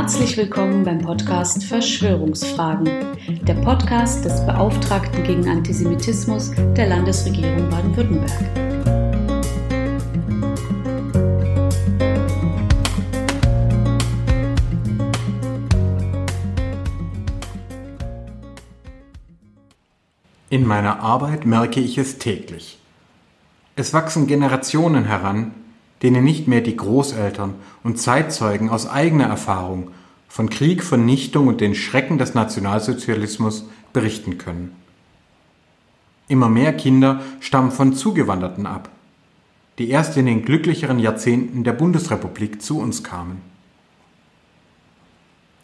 Herzlich willkommen beim Podcast Verschwörungsfragen, der Podcast des Beauftragten gegen Antisemitismus der Landesregierung Baden-Württemberg. In meiner Arbeit merke ich es täglich. Es wachsen Generationen heran, denen nicht mehr die Großeltern und Zeitzeugen aus eigener Erfahrung von Krieg, Vernichtung und den Schrecken des Nationalsozialismus berichten können. Immer mehr Kinder stammen von Zugewanderten ab, die erst in den glücklicheren Jahrzehnten der Bundesrepublik zu uns kamen.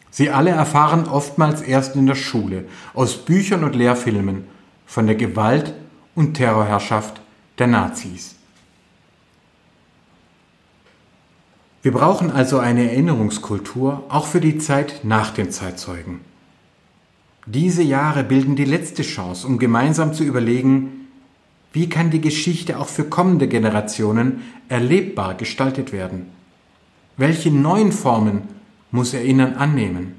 Sie alle erfahren oftmals erst in der Schule, aus Büchern und Lehrfilmen, von der Gewalt und Terrorherrschaft der Nazis. Wir brauchen also eine Erinnerungskultur auch für die Zeit nach den Zeitzeugen. Diese Jahre bilden die letzte Chance, um gemeinsam zu überlegen, wie kann die Geschichte auch für kommende Generationen erlebbar gestaltet werden? Welche neuen Formen muss Erinnern annehmen?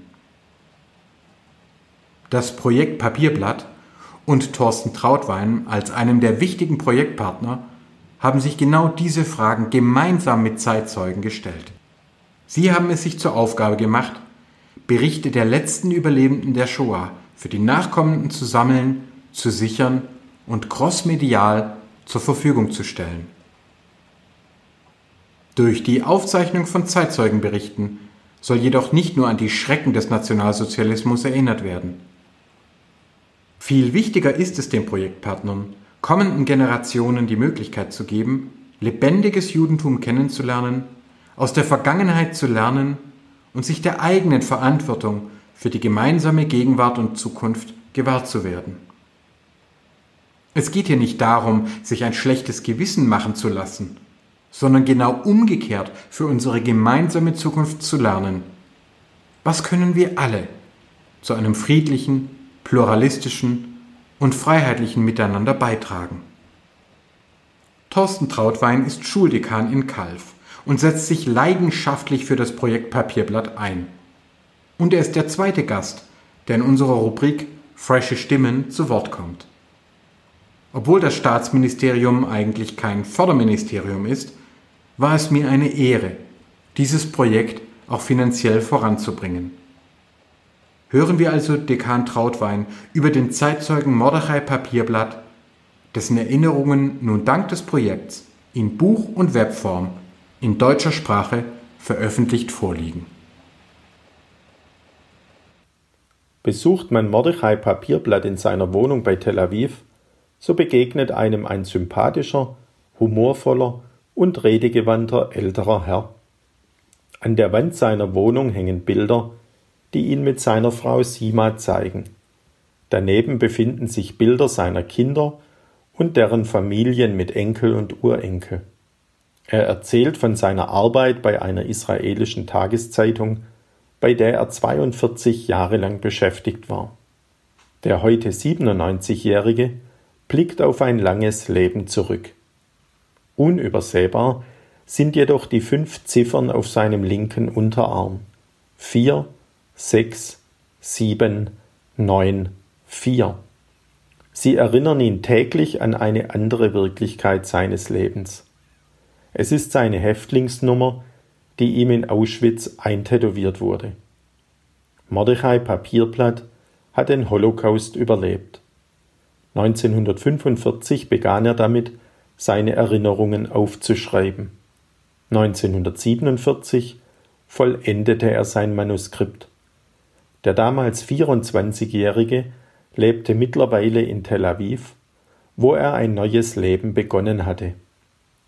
Das Projekt Papierblatt und Thorsten Trautwein als einem der wichtigen Projektpartner haben sich genau diese Fragen gemeinsam mit Zeitzeugen gestellt. Sie haben es sich zur Aufgabe gemacht, Berichte der letzten Überlebenden der Shoah für die Nachkommenden zu sammeln, zu sichern und crossmedial zur Verfügung zu stellen. Durch die Aufzeichnung von Zeitzeugenberichten soll jedoch nicht nur an die Schrecken des Nationalsozialismus erinnert werden. Viel wichtiger ist es den Projektpartnern, kommenden Generationen die Möglichkeit zu geben, lebendiges Judentum kennenzulernen, aus der Vergangenheit zu lernen und sich der eigenen Verantwortung für die gemeinsame Gegenwart und Zukunft gewahr zu werden. Es geht hier nicht darum, sich ein schlechtes Gewissen machen zu lassen, sondern genau umgekehrt für unsere gemeinsame Zukunft zu lernen. Was können wir alle zu einem friedlichen, pluralistischen und freiheitlichen Miteinander beitragen. Thorsten Trautwein ist Schuldekan in Kalf und setzt sich leidenschaftlich für das Projekt Papierblatt ein. Und er ist der zweite Gast, der in unserer Rubrik Frische Stimmen zu Wort kommt. Obwohl das Staatsministerium eigentlich kein Förderministerium ist, war es mir eine Ehre, dieses Projekt auch finanziell voranzubringen. Hören wir also Dekan Trautwein über den Zeitzeugen Mordechai Papierblatt, dessen Erinnerungen nun dank des Projekts in Buch- und Webform in deutscher Sprache veröffentlicht vorliegen. Besucht man Mordechai Papierblatt in seiner Wohnung bei Tel Aviv, so begegnet einem ein sympathischer, humorvoller und redegewandter älterer Herr. An der Wand seiner Wohnung hängen Bilder, die ihn mit seiner Frau Sima zeigen. Daneben befinden sich Bilder seiner Kinder und deren Familien mit Enkel und Urenkel. Er erzählt von seiner Arbeit bei einer israelischen Tageszeitung, bei der er 42 Jahre lang beschäftigt war. Der heute 97-Jährige blickt auf ein langes Leben zurück. Unübersehbar sind jedoch die fünf Ziffern auf seinem linken Unterarm. Vier, sechs, sieben, neun, vier. Sie erinnern ihn täglich an eine andere Wirklichkeit seines Lebens. Es ist seine Häftlingsnummer, die ihm in Auschwitz eintätowiert wurde. Mordechai Papierblatt hat den Holocaust überlebt. 1945 begann er damit, seine Erinnerungen aufzuschreiben. 1947 vollendete er sein Manuskript. Der damals 24-Jährige lebte mittlerweile in Tel Aviv, wo er ein neues Leben begonnen hatte.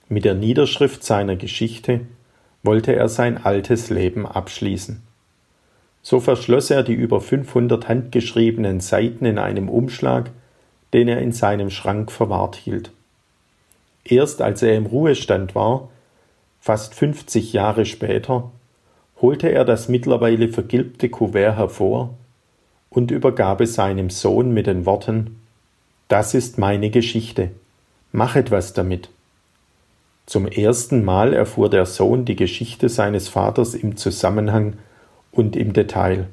Mit der Niederschrift seiner Geschichte wollte er sein altes Leben abschließen. So verschloss er die über 500 handgeschriebenen Seiten in einem Umschlag, den er in seinem Schrank verwahrt hielt. Erst als er im Ruhestand war, fast 50 Jahre später, holte er das mittlerweile vergilbte Kuvert hervor und übergab es seinem Sohn mit den Worten Das ist meine Geschichte, mach etwas damit. Zum ersten Mal erfuhr der Sohn die Geschichte seines Vaters im Zusammenhang und im Detail.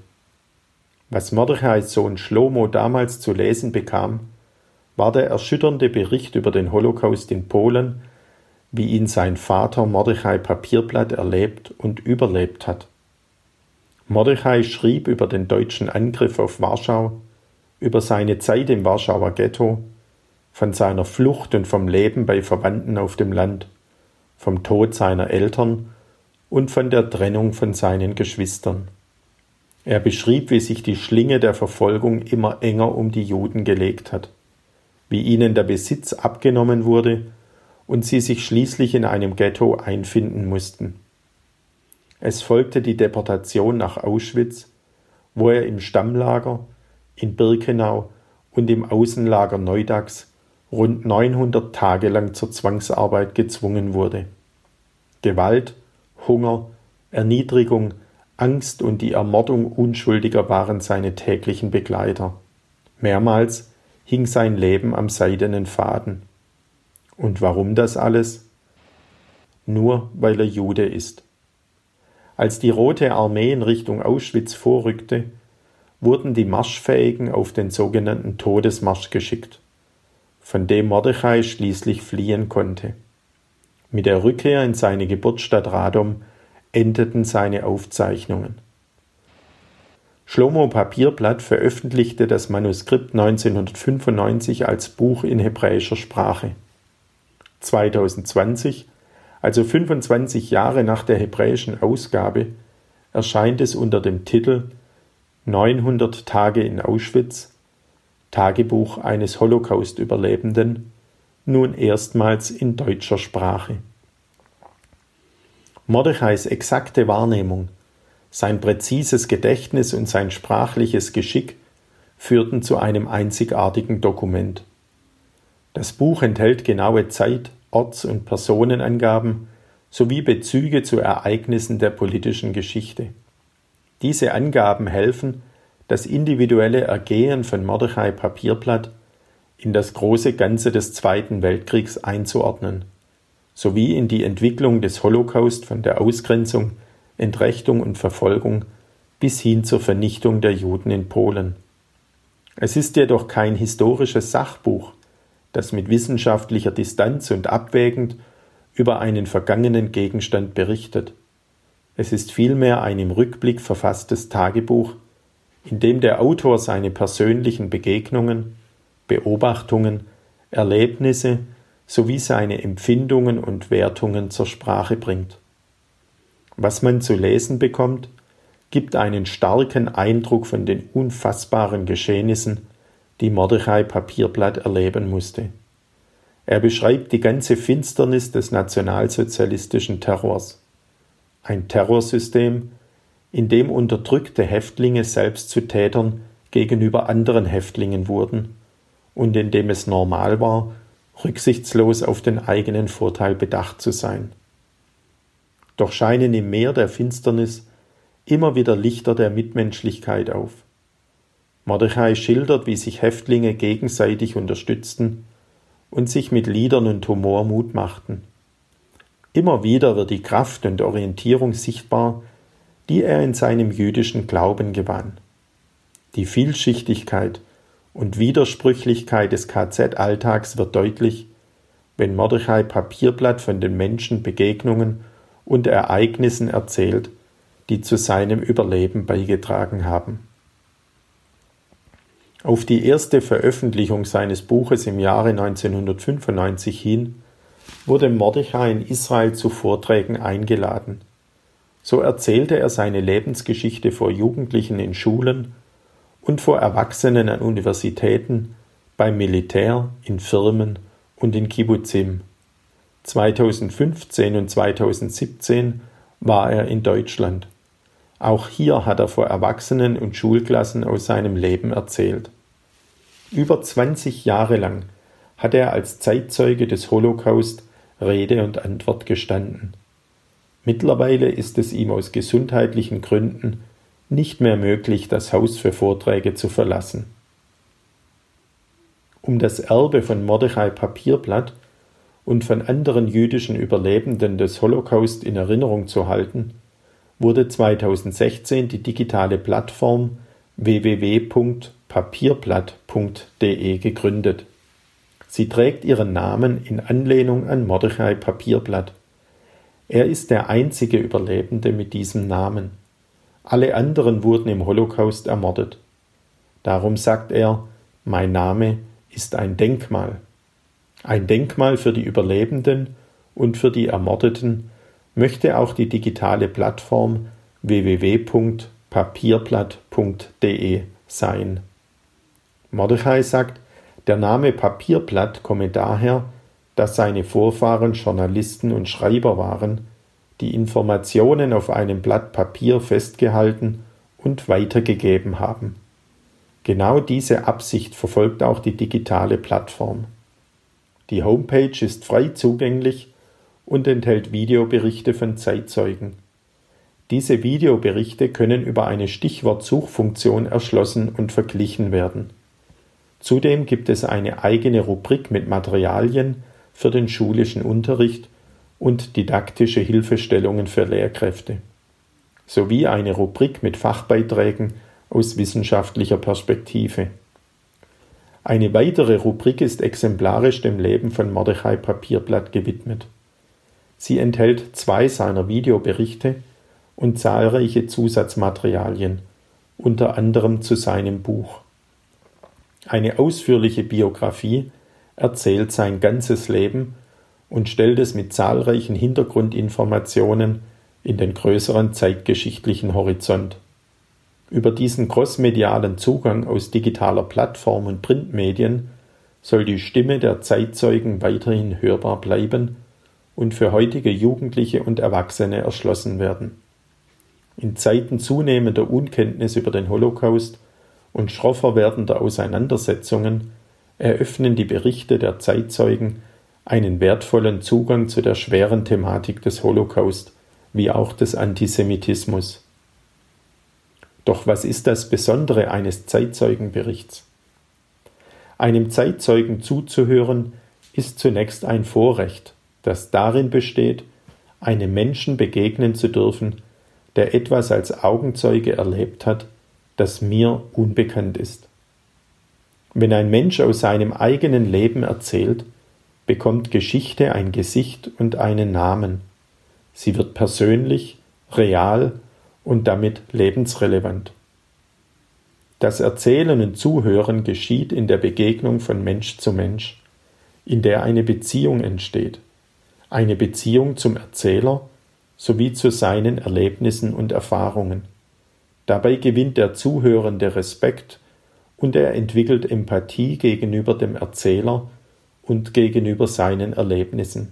Was Mordechais Sohn Schlomo damals zu lesen bekam, war der erschütternde Bericht über den Holocaust in Polen, wie ihn sein Vater Mordechai Papierblatt erlebt und überlebt hat. Mordechai schrieb über den deutschen Angriff auf Warschau, über seine Zeit im Warschauer Ghetto, von seiner Flucht und vom Leben bei Verwandten auf dem Land, vom Tod seiner Eltern und von der Trennung von seinen Geschwistern. Er beschrieb, wie sich die Schlinge der Verfolgung immer enger um die Juden gelegt hat, wie ihnen der Besitz abgenommen wurde und sie sich schließlich in einem Ghetto einfinden mussten. Es folgte die Deportation nach Auschwitz, wo er im Stammlager, in Birkenau und im Außenlager Neudax rund 900 Tage lang zur Zwangsarbeit gezwungen wurde. Gewalt, Hunger, Erniedrigung, Angst und die Ermordung Unschuldiger waren seine täglichen Begleiter. Mehrmals hing sein Leben am seidenen Faden. Und warum das alles? Nur weil er Jude ist. Als die Rote Armee in Richtung Auschwitz vorrückte, wurden die Marschfähigen auf den sogenannten Todesmarsch geschickt, von dem Mordechai schließlich fliehen konnte. Mit der Rückkehr in seine Geburtsstadt Radom endeten seine Aufzeichnungen. Schlomo Papierblatt veröffentlichte das Manuskript 1995 als Buch in hebräischer Sprache. 2020, also 25 Jahre nach der hebräischen Ausgabe, erscheint es unter dem Titel 900 Tage in Auschwitz, Tagebuch eines Holocaust-Überlebenden, nun erstmals in deutscher Sprache. Mordechais exakte Wahrnehmung, sein präzises Gedächtnis und sein sprachliches Geschick führten zu einem einzigartigen Dokument. Das Buch enthält genaue Zeit, Orts- und Personenangaben sowie Bezüge zu Ereignissen der politischen Geschichte. Diese Angaben helfen, das individuelle Ergehen von Mordechai Papierblatt in das große Ganze des Zweiten Weltkriegs einzuordnen, sowie in die Entwicklung des Holocaust von der Ausgrenzung, Entrechtung und Verfolgung bis hin zur Vernichtung der Juden in Polen. Es ist jedoch kein historisches Sachbuch, das mit wissenschaftlicher Distanz und abwägend über einen vergangenen Gegenstand berichtet. Es ist vielmehr ein im Rückblick verfasstes Tagebuch, in dem der Autor seine persönlichen Begegnungen, Beobachtungen, Erlebnisse sowie seine Empfindungen und Wertungen zur Sprache bringt. Was man zu lesen bekommt, gibt einen starken Eindruck von den unfassbaren Geschehnissen, die Mordechai Papierblatt erleben musste. Er beschreibt die ganze Finsternis des nationalsozialistischen Terrors. Ein Terrorsystem, in dem unterdrückte Häftlinge selbst zu Tätern gegenüber anderen Häftlingen wurden und in dem es normal war, rücksichtslos auf den eigenen Vorteil bedacht zu sein. Doch scheinen im Meer der Finsternis immer wieder Lichter der Mitmenschlichkeit auf. Mordechai schildert, wie sich Häftlinge gegenseitig unterstützten und sich mit Liedern und Humor Mut machten. Immer wieder wird die Kraft und Orientierung sichtbar, die er in seinem jüdischen Glauben gewann. Die Vielschichtigkeit und Widersprüchlichkeit des KZ-Alltags wird deutlich, wenn Mordechai Papierblatt von den Menschen, Begegnungen und Ereignissen erzählt, die zu seinem Überleben beigetragen haben. Auf die erste Veröffentlichung seines Buches im Jahre 1995 hin wurde Mordechai in Israel zu Vorträgen eingeladen. So erzählte er seine Lebensgeschichte vor Jugendlichen in Schulen und vor Erwachsenen an Universitäten, beim Militär, in Firmen und in Kibbutzim. 2015 und 2017 war er in Deutschland. Auch hier hat er vor Erwachsenen und Schulklassen aus seinem Leben erzählt. Über 20 Jahre lang hat er als Zeitzeuge des Holocaust Rede und Antwort gestanden. Mittlerweile ist es ihm aus gesundheitlichen Gründen nicht mehr möglich, das Haus für Vorträge zu verlassen. Um das Erbe von Mordechai Papierblatt und von anderen jüdischen Überlebenden des Holocaust in Erinnerung zu halten, wurde 2016 die digitale Plattform www.papierblatt.de gegründet. Sie trägt ihren Namen in Anlehnung an Mordechai Papierblatt. Er ist der einzige Überlebende mit diesem Namen. Alle anderen wurden im Holocaust ermordet. Darum sagt er, mein Name ist ein Denkmal. Ein Denkmal für die Überlebenden und für die Ermordeten möchte auch die digitale Plattform www.papierblatt.de sein. Mordechai sagt, der Name Papierblatt komme daher, dass seine Vorfahren Journalisten und Schreiber waren, die Informationen auf einem Blatt Papier festgehalten und weitergegeben haben. Genau diese Absicht verfolgt auch die digitale Plattform. Die Homepage ist frei zugänglich und enthält Videoberichte von Zeitzeugen. Diese Videoberichte können über eine Stichwortsuchfunktion erschlossen und verglichen werden. Zudem gibt es eine eigene Rubrik mit Materialien für den schulischen Unterricht und didaktische Hilfestellungen für Lehrkräfte, sowie eine Rubrik mit Fachbeiträgen aus wissenschaftlicher Perspektive. Eine weitere Rubrik ist exemplarisch dem Leben von Mordechai Papierblatt gewidmet. Sie enthält zwei seiner Videoberichte und zahlreiche Zusatzmaterialien, unter anderem zu seinem Buch. Eine ausführliche Biografie erzählt sein ganzes Leben und stellt es mit zahlreichen Hintergrundinformationen in den größeren zeitgeschichtlichen Horizont. Über diesen crossmedialen Zugang aus digitaler Plattform und Printmedien soll die Stimme der Zeitzeugen weiterhin hörbar bleiben und für heutige Jugendliche und Erwachsene erschlossen werden. In Zeiten zunehmender Unkenntnis über den Holocaust und schroffer werdender Auseinandersetzungen eröffnen die Berichte der Zeitzeugen einen wertvollen Zugang zu der schweren Thematik des Holocaust wie auch des Antisemitismus. Doch was ist das Besondere eines Zeitzeugenberichts? Einem Zeitzeugen zuzuhören ist zunächst ein Vorrecht, das darin besteht, einem Menschen begegnen zu dürfen, der etwas als Augenzeuge erlebt hat, das mir unbekannt ist. Wenn ein Mensch aus seinem eigenen Leben erzählt, bekommt Geschichte ein Gesicht und einen Namen. Sie wird persönlich, real und damit lebensrelevant. Das Erzählen und Zuhören geschieht in der Begegnung von Mensch zu Mensch, in der eine Beziehung entsteht, eine Beziehung zum Erzähler sowie zu seinen Erlebnissen und Erfahrungen. Dabei gewinnt der Zuhörende Respekt und er entwickelt Empathie gegenüber dem Erzähler und gegenüber seinen Erlebnissen.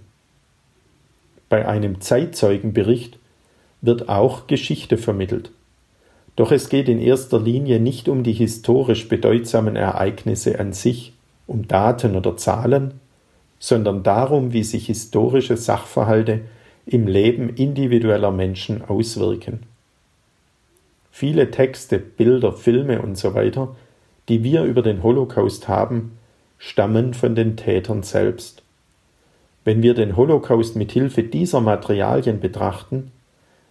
Bei einem Zeitzeugenbericht wird auch Geschichte vermittelt. Doch es geht in erster Linie nicht um die historisch bedeutsamen Ereignisse an sich, um Daten oder Zahlen, sondern darum, wie sich historische Sachverhalte im Leben individueller Menschen auswirken. Viele Texte, Bilder, Filme usw., so die wir über den Holocaust haben, stammen von den Tätern selbst. Wenn wir den Holocaust mit Hilfe dieser Materialien betrachten,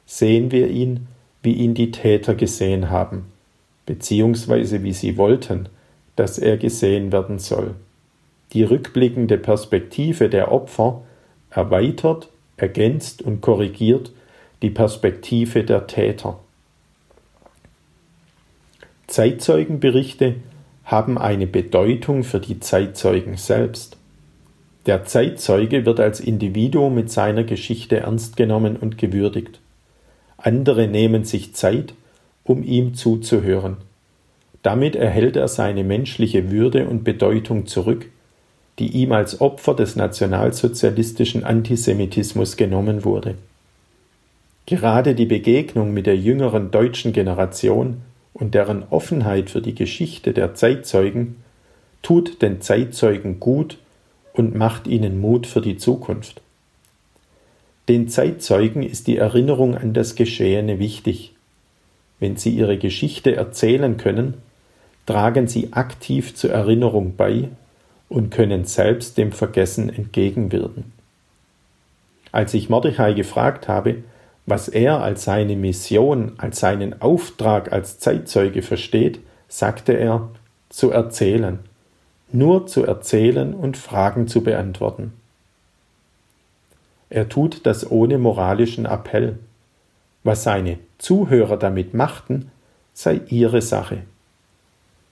sehen wir ihn, wie ihn die Täter gesehen haben, beziehungsweise wie sie wollten, dass er gesehen werden soll. Die rückblickende Perspektive der Opfer erweitert, ergänzt und korrigiert die Perspektive der Täter. Zeitzeugenberichte haben eine Bedeutung für die Zeitzeugen selbst. Der Zeitzeuge wird als Individuum mit seiner Geschichte ernst genommen und gewürdigt. Andere nehmen sich Zeit, um ihm zuzuhören. Damit erhält er seine menschliche Würde und Bedeutung zurück, die ihm als Opfer des nationalsozialistischen Antisemitismus genommen wurde. Gerade die Begegnung mit der jüngeren deutschen Generation und deren Offenheit für die Geschichte der Zeitzeugen tut den Zeitzeugen gut und macht ihnen Mut für die Zukunft. Den Zeitzeugen ist die Erinnerung an das Geschehene wichtig. Wenn sie ihre Geschichte erzählen können, tragen sie aktiv zur Erinnerung bei und können selbst dem Vergessen entgegenwirken. Als ich Mordechai gefragt habe, was er als seine Mission, als seinen Auftrag als Zeitzeuge versteht, sagte er, zu erzählen, nur zu erzählen und Fragen zu beantworten. Er tut das ohne moralischen Appell. Was seine Zuhörer damit machten, sei ihre Sache.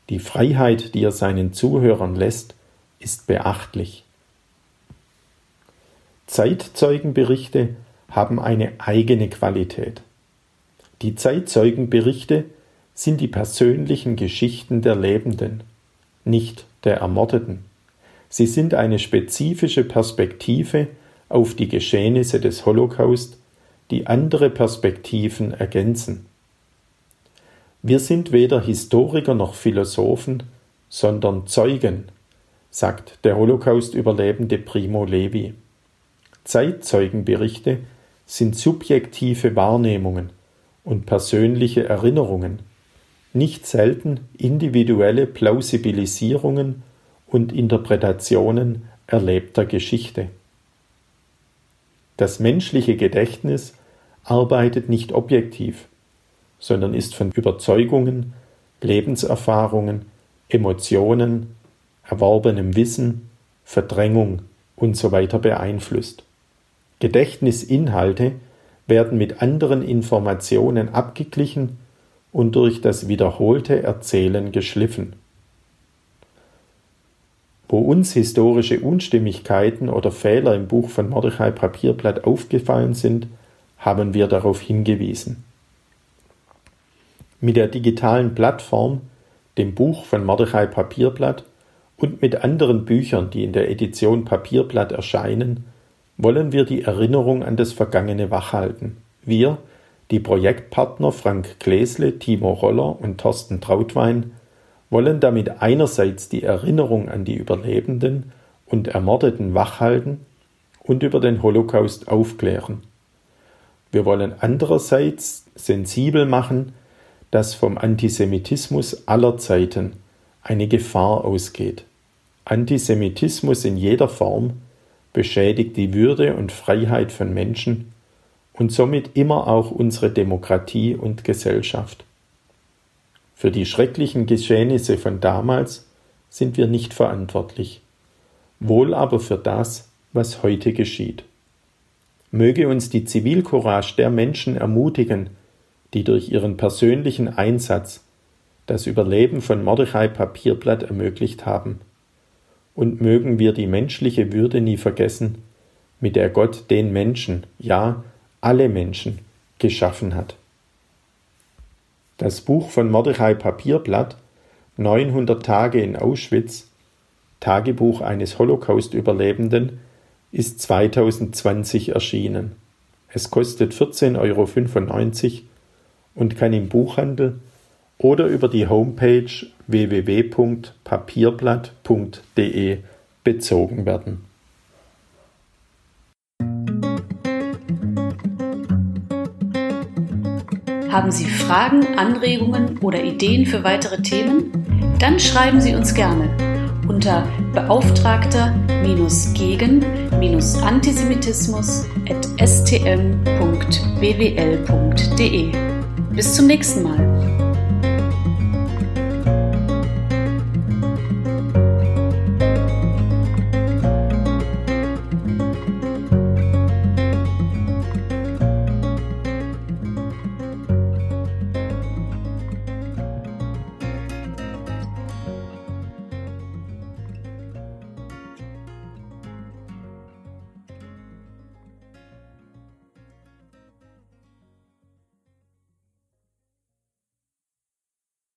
Die Freiheit, die er seinen Zuhörern lässt, ist beachtlich. Zeitzeugenberichte haben eine eigene Qualität. Die Zeitzeugenberichte sind die persönlichen Geschichten der Lebenden, nicht der Ermordeten. Sie sind eine spezifische Perspektive auf die Geschehnisse des Holocaust, die andere Perspektiven ergänzen. Wir sind weder Historiker noch Philosophen, sondern Zeugen, sagt der Holocaust-Überlebende Primo Levi. Zeitzeugenberichte sind subjektive Wahrnehmungen und persönliche Erinnerungen, nicht selten individuelle Plausibilisierungen und Interpretationen erlebter Geschichte. Das menschliche Gedächtnis arbeitet nicht objektiv, sondern ist von Überzeugungen, Lebenserfahrungen, Emotionen, erworbenem Wissen, Verdrängung usw. Beeinflusst. Gedächtnisinhalte werden mit anderen Informationen abgeglichen und durch das wiederholte Erzählen geschliffen. Wo uns historische Unstimmigkeiten oder Fehler im Buch von Mordechai Papierblatt aufgefallen sind, haben wir darauf hingewiesen. Mit der digitalen Plattform, dem Buch von Mordechai Papierblatt und mit anderen Büchern, die in der Edition Papierblatt erscheinen, wollen wir die Erinnerung an das Vergangene wachhalten. Wir, die Projektpartner Frank Gläsle, Timo Roller und Thorsten Trautwein wollen damit einerseits die Erinnerung an die Überlebenden und Ermordeten wachhalten und über den Holocaust aufklären. Wir wollen andererseits sensibel machen, dass vom Antisemitismus aller Zeiten eine Gefahr ausgeht. Antisemitismus in jeder Form beschädigt die Würde und Freiheit von Menschen und somit immer auch unsere Demokratie und Gesellschaft. Für die schrecklichen Geschehnisse von damals sind wir nicht verantwortlich, wohl aber für das, was heute geschieht. Möge uns die Zivilcourage der Menschen ermutigen, die durch ihren persönlichen Einsatz das Überleben von Mordechai Papierblatt ermöglicht haben. Und mögen wir die menschliche Würde nie vergessen, mit der Gott den Menschen, ja, alle Menschen geschaffen hat. Das Buch von Mordechai Papierblatt 900 Tage in Auschwitz Tagebuch eines Holocaust-Überlebenden ist 2020 erschienen. Es kostet 14,95 Euro und kann im Buchhandel oder über die Homepage www.papierblatt.de bezogen werden. Haben Sie Fragen, Anregungen oder Ideen für weitere Themen? Dann schreiben Sie uns gerne unter beauftragter-gegen-antisemitismus.stm.bwl.de. Bis zum nächsten Mal.